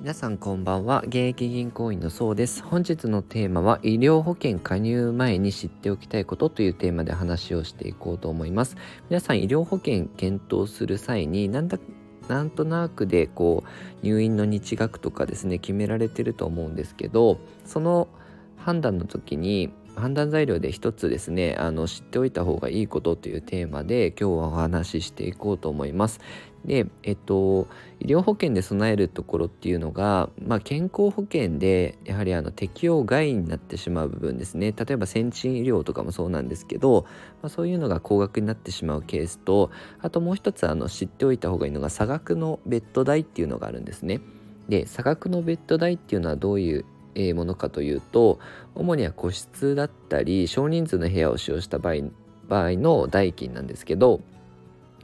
皆さんこんばんは。現役銀行員のそうです。本日のテーマは医療保険加入前に知っておきたいことというテーマで話をしていこうと思います。皆さん医療保険検討する際になんだなんとなくでこう入院の日額とかですね決められてると思うんですけどその判断の時に判断材料で一つですねあの知っておいた方がいいことというテーマで今日はお話ししていこうと思います。でえっと医療保険で備えるところっていうのが、まあ、健康保険でやはりあの適用外になってしまう部分ですね例えば先進医療とかもそうなんですけど、まあ、そういうのが高額になってしまうケースとあともう一つあの知っておいた方がいいのが差額のベッド代っていうのがあるんですね。で差額のベッド代っていうのはどういうものかというと主には個室だったり少人数の部屋を使用した場合場合の代金なんですけど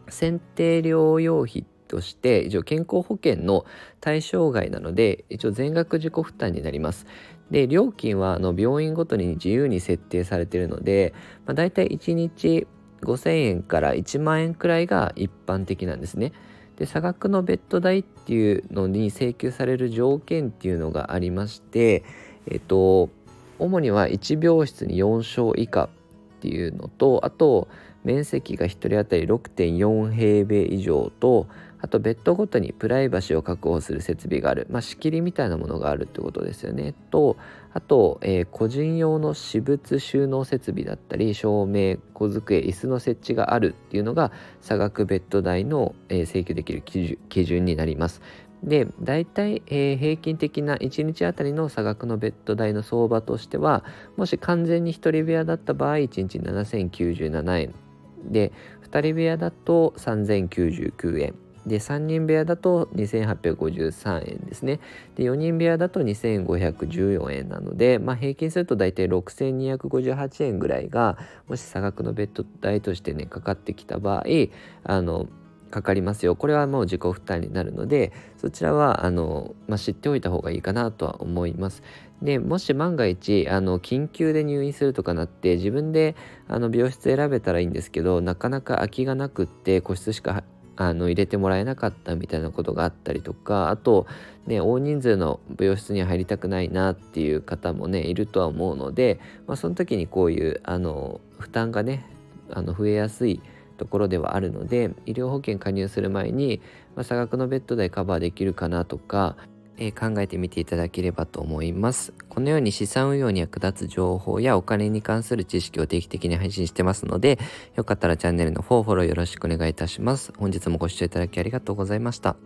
選定療養費として一応健康保険の対象外なので一応全額自己負担になります。で料金はあの病院ごとに自由に設定されているので、まあ、大体1日5000円から1万円くらいが一般的なんですね。で差額のベッド代っていうのに請求される条件っていうのがありましてえっと主には1病室に4床以下っていうのとあと面積が1人当たり6.4平米以上とあとベッドごとにプライバシーを確保する設備がある、まあ、仕切りみたいなものがあるってことですよね。とあと、えー、個人用の私物収納設備だったり照明小机椅子の設置があるっていうのが差額ベッド代の、えー、請求できる基準になります。で大体、えー、平均的な1日あたりの差額のベッド代の相場としてはもし完全に1人部屋だった場合1日7097円で2人部屋だと3099円。で3人部屋だと2853円ですね。で4人部屋だと2514円なので、まあ、平均すると大体6258円ぐらいがもし差額のベッド代としてねかかってきた場合あのかかりますよ。これはもう自己負担になるのでそちらはあの、まあ、知っておいた方がいいかなとは思います。でもし万が一あの緊急で入院するとかなって自分であの病室選べたらいいんですけどなかなか空きがなくって個室しかあの入れてもらえなかったみたいなことがあったりとかあとね大人数の病室に入りたくないなっていう方もねいるとは思うので、まあ、その時にこういうあの負担がねあの増えやすいところではあるので医療保険加入する前に、まあ、差額のベッド代カバーできるかなとかえー、考えてみていただければと思います。このように資産運用に役立つ情報やお金に関する知識を定期的に配信してますので、よかったらチャンネルのフォローよろしくお願いいたします。本日もご視聴いただきありがとうございました。